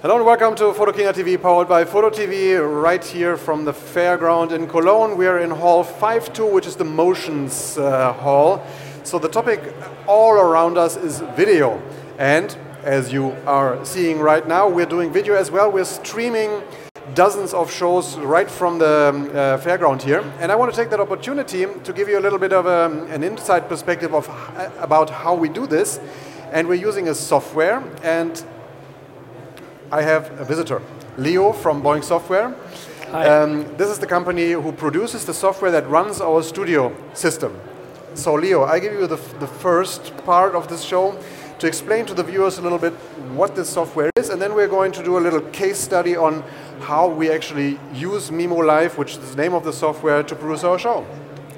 Hello and welcome to Photokina TV, powered by Photo TV, right here from the fairground in Cologne. We are in Hall 5.2, which is the Motions uh, Hall. So the topic all around us is video. And as you are seeing right now, we're doing video as well. We're streaming dozens of shows right from the um, uh, fairground here. And I want to take that opportunity to give you a little bit of um, an inside perspective of uh, about how we do this. And we're using a software, and I have a visitor, Leo from Boinx Software. Um, this is the company who produces the software that runs our studio system. So, Leo, I give you the, the first part of this show to explain to the viewers a little bit what this software is, and then we're going to do a little case study on how we actually use Mimo Live, which is the name of the software, to produce our show.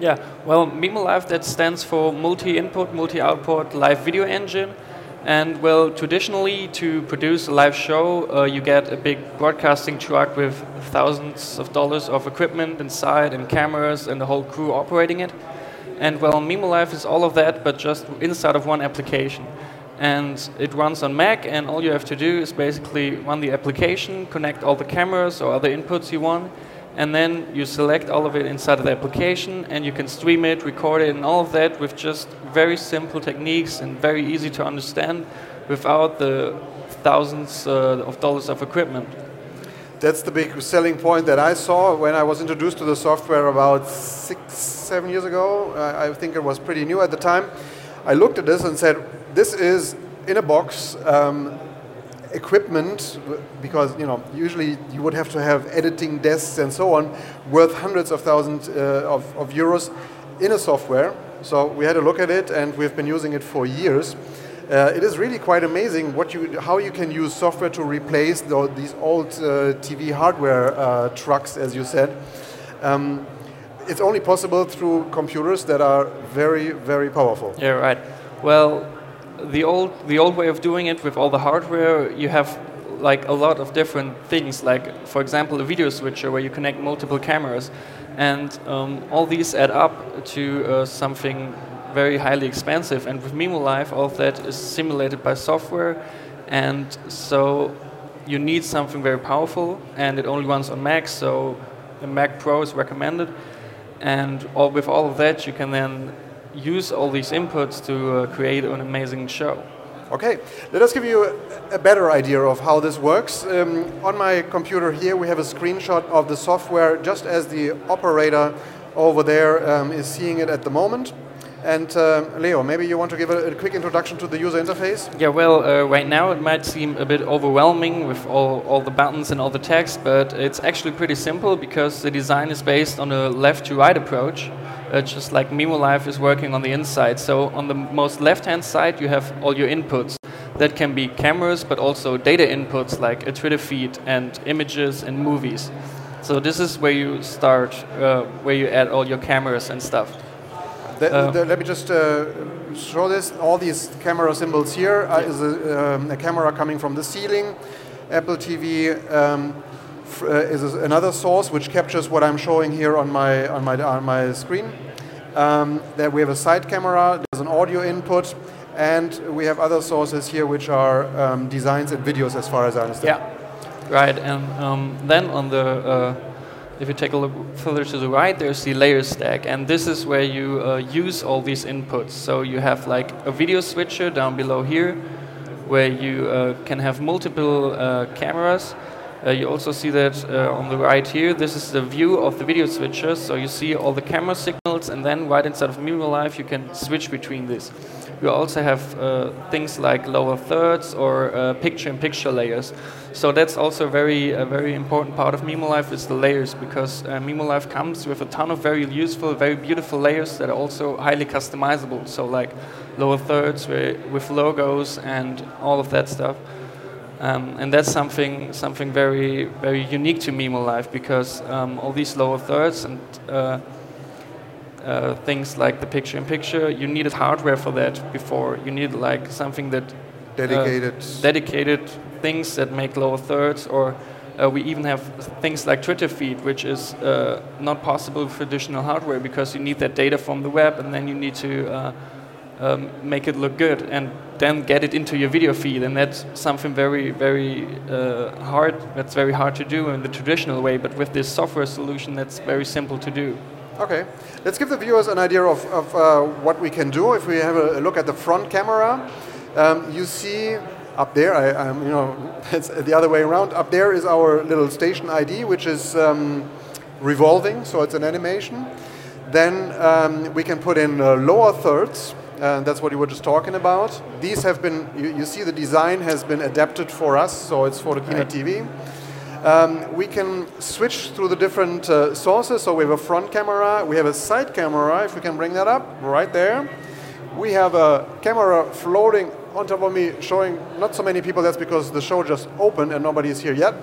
Yeah, well, Mimo Live that stands for multi-input, multi-output live video engine. And well, traditionally, to produce a live show, uh, you get a big broadcasting truck with thousands of dollars of equipment inside and cameras and the whole crew operating it. And well, Mimo Live is all of that, but just inside of one application and it runs on Mac and all you have to do is basically run the application, connect all the cameras or other inputs you want and then you select all of it inside of the application and you can stream it, record it and all of that with just very simple techniques and very easy to understand without the thousands uh, of dollars of equipment. That's the big selling point that I saw when I was introduced to the software about six, seven years ago. I, think it was pretty new at the time. I looked at this and said, this is in a box um, equipment because you know usually you would have to have editing desks and so on worth hundreds of thousands uh, of, of euros in a software. So we had a look at it and we've been using it for years. Uh, it is really quite amazing what you, how you can use software to replace the, these old uh, TV hardware uh, trucks, as you said. Um, it's only possible through computers that are very, very powerful. Yeah, right. Well, the old the old way of doing it with all the hardware, you have like a lot of different things. Like for example, a video switcher where you connect multiple cameras, and um, all these add up to uh, something very highly expensive. And with Mimo Live, all of that is simulated by software, and so you need something very powerful, and it only runs on Mac, so a Mac Pro is recommended. And all, with all of that, you can then use all these inputs to uh, create an amazing show. Okay, let us give you a, a better idea of how this works. Um, on my computer here, we have a screenshot of the software just as the operator over there um, is seeing it at the moment. And uh, Leo, maybe you want to give a, a, quick introduction to the user interface? Yeah, well, uh, right now it might seem a bit overwhelming with all, all the buttons and all the text, but it's actually pretty simple because the design is based on a left to right approach, uh, just like Mimo Live is working on the inside. So on the most left hand side, you have all your inputs. That can be cameras, but also data inputs like a Twitter feed and images and movies. So this is where you start, uh, where you add all your cameras and stuff. The, uh, the, let me just uh, show this. All these camera symbols here uh, is a, um, a, camera coming from the ceiling. Apple TV um, uh, is another source which captures what I'm showing here on my on my on my screen. Um, we have a side camera. There's an audio input, and we have other sources here which are um, designs and videos, as far as I understand. Yeah, right. And um, then on the uh, if you take a look further to the right, there's the layer stack, and this is where you uh, use all these inputs. So you have like a video switcher down below here, where you uh, can have multiple uh, cameras. Uh, you also see that uh, on the right here, this is the view of the video switcher. So you see all the camera signals, and then right inside of Mimo Live, you can switch between this. We also have uh, things like lower thirds or uh, picture-in-picture layers. So that's also a very, a very important part of Mimo Live is the layers because uh, Mimo Live comes with a ton of very useful, very beautiful layers that are also highly customizable. So like lower thirds with logos and all of that stuff. Um, and that's something something very very unique to Mimo Live because um, all these lower thirds and uh, uh, things like the picture in picture, you needed hardware for that before. You needed like something that dedicated uh, dedicated things that make lower thirds, or uh, we even have things like Twitter feed, which is uh, not possible with traditional hardware because you need that data from the web, and then you need to uh, um, make it look good and then get it into your video feed. And that's something very, very uh, hard. That's very hard to do in the traditional way. But with this software solution, that's very simple to do. Okay, let's give the viewers an idea of, of uh, what we can do. If we have a look at the front camera, um, you see up there, I, I'm, you know, it's the other way around. Up there is our little station ID, which is um, revolving, so it's an animation. Then um, we can put in uh, lower thirds, and that's what you were just talking about. These have been, you, you see the design has been adapted for us, so it's for the Kina TV. Um, we can switch through the different uh, sources. So we have a front camera, we have a side camera, if we can bring that up, right there. We have a camera floating on top of me showing not so many people, that's because the show just opened and nobody is here yet.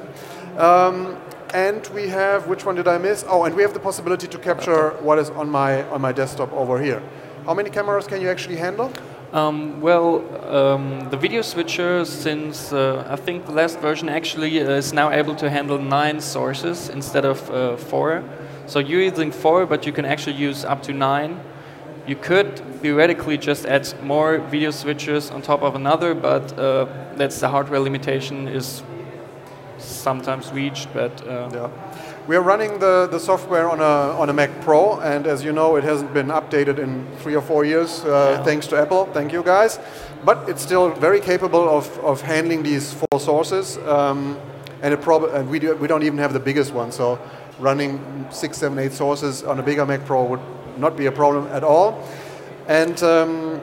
Um, and we have, which one did I miss? Oh, and we have the possibility to capture what is on my, on my desktop over here. How many cameras can you actually handle? Um, well, um, the video switcher, since uh, I think the last version actually uh, is now able to handle nine sources instead of uh, four. So you're using four, but you can actually use up to nine. You could theoretically just add more video switchers on top of another, but uh, that's the hardware limitation is sometimes reached. But uh, yeah. We are running the, the software on a, on a Mac Pro, and as you know, it hasn't been updated in three or four years, uh, yeah. thanks to Apple. Thank you, guys. But it's still very capable of, of handling these four sources, um, and, it prob- and we, do, we don't even have the biggest one, so running six, seven, eight sources on a bigger Mac Pro would not be a problem at all. And um,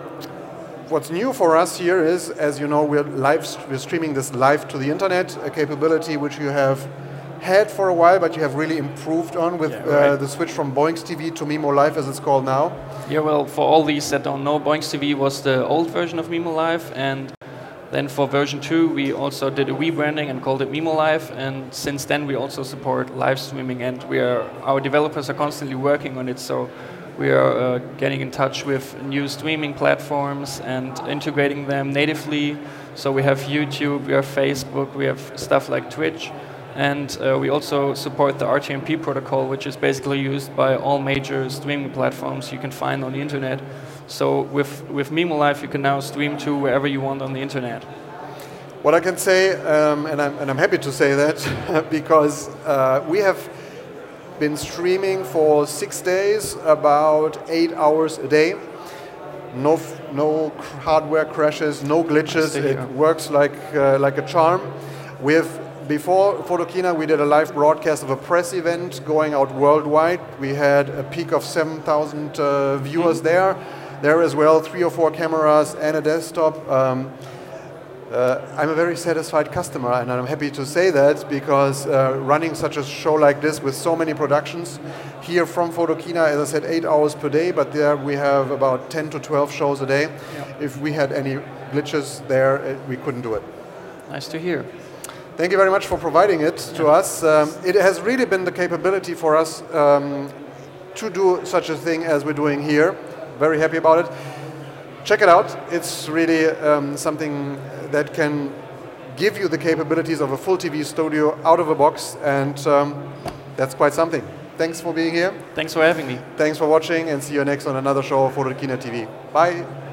what's new for us here is, as you know, we're live, we're streaming this live to the internet, a capability which you have had for a while, but you have really improved on with yeah, uh, right. uh, the switch from BoinxTV to Mimo Live, as it's called now. Yeah, well, for all these that don't know, BoinxTV was the old version of Mimo Live, and then for version 2, we also did a rebranding and called it Mimo Live, and since then we also support live streaming, and we are our developers are constantly working on it. So we are uh, getting in touch with new streaming platforms and integrating them natively. So we have YouTube, we have Facebook, we have stuff like Twitch. And uh, we also support the RTMP protocol, which is basically used by all major streaming platforms you can find on the internet. So with, with Mimo Live, you can now stream to wherever you want on the internet. What I can say, um, and, I'm, and I'm happy to say that, because uh, we have been streaming for six days, about eight hours a day. No, no hardware crashes, no glitches. It works like, uh, like a charm. We have before Photokina, we did a live broadcast of a press event going out worldwide. We had a peak of 7,000 uh, viewers mm-hmm. there. There as well, three or four cameras and a desktop. Um, uh, I'm a very satisfied customer, and I'm happy to say that because uh, running such a show like this with so many productions here from Photokina, as I said, eight hours per day, but there we have about 10 to 12 shows a day. Yep. If we had any glitches there, it, we couldn't do it. Nice to hear. Thank you very much for providing it to us. Um, it has really been the capability for us um, to do such a thing as we're doing here. Very happy about it. Check it out. It's really um, something that can give you the capabilities of a full TV studio out of a box, and um, that's quite something. Thanks for being here. Thanks for having me. Thanks for watching, and see you next on another show Photokina TV. Bye.